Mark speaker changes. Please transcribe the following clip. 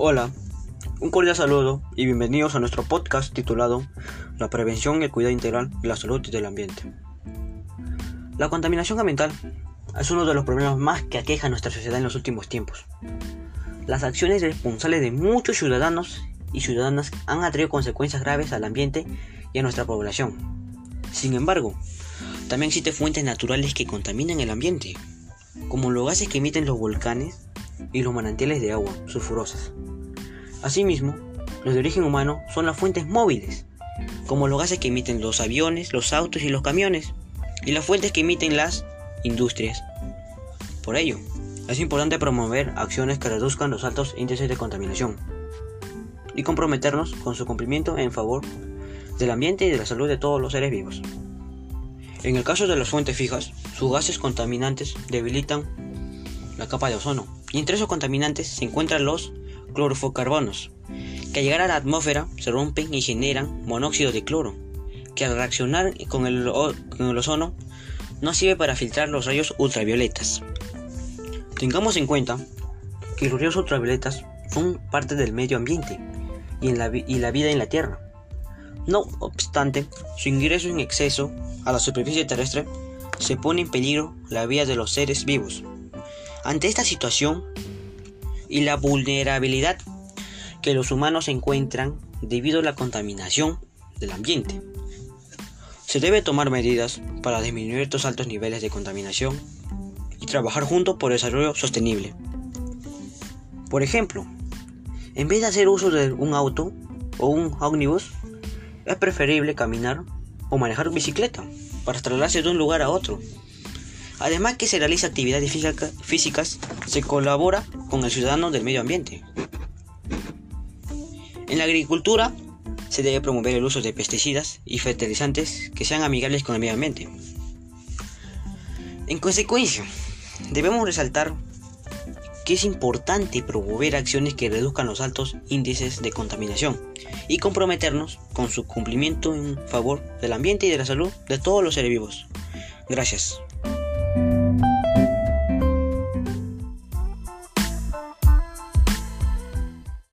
Speaker 1: Hola, un cordial saludo y bienvenidos a nuestro podcast titulado La prevención y el cuidado integral de la salud y del ambiente. La contaminación ambiental es uno de los problemas más que aqueja a nuestra sociedad en los últimos tiempos. Las acciones responsables de muchos ciudadanos y ciudadanas han atraído consecuencias graves al ambiente y a nuestra población. Sin embargo, también existen fuentes naturales que contaminan el ambiente, como los gases que emiten los volcanes y los manantiales de agua sulfurosas. Asimismo, los de origen humano son las fuentes móviles, como los gases que emiten los aviones, los autos y los camiones, y las fuentes que emiten las industrias. Por ello, es importante promover acciones que reduzcan los altos índices de contaminación y comprometernos con su cumplimiento en favor del ambiente y de la salud de todos los seres vivos. En el caso de las fuentes fijas, sus gases contaminantes debilitan la capa de ozono, y entre esos contaminantes se encuentran los clorofocarbonos, que al llegar a la atmósfera se rompen y generan monóxido de cloro, que al reaccionar con el, ozono no sirve para filtrar los rayos ultravioletas. Tengamos en cuenta que los rayos ultravioletas son parte del medio ambiente y, en y la vida en la Tierra. No obstante, su ingreso en exceso a la superficie terrestre se pone en peligro la vida de los seres vivos. Ante esta situación y la vulnerabilidad que los humanos encuentran debido a la contaminación del ambiente, se debe tomar medidas para disminuir estos altos niveles de contaminación y trabajar juntos por desarrollo sostenible. Por ejemplo, en vez de hacer uso de un auto o un ómnibus, es preferible caminar o manejar bicicleta para trasladarse de un lugar a otro. Además que se realiza actividades físicas, se colabora con el ciudadano del medio ambiente. En la agricultura se debe promover el uso de pesticidas y fertilizantes que sean amigables con el medio ambiente. En consecuencia, debemos resaltar que es importante promover acciones que reduzcan los altos índices de contaminación y comprometernos con su cumplimiento en favor del ambiente y de la salud de todos los seres vivos. Gracias.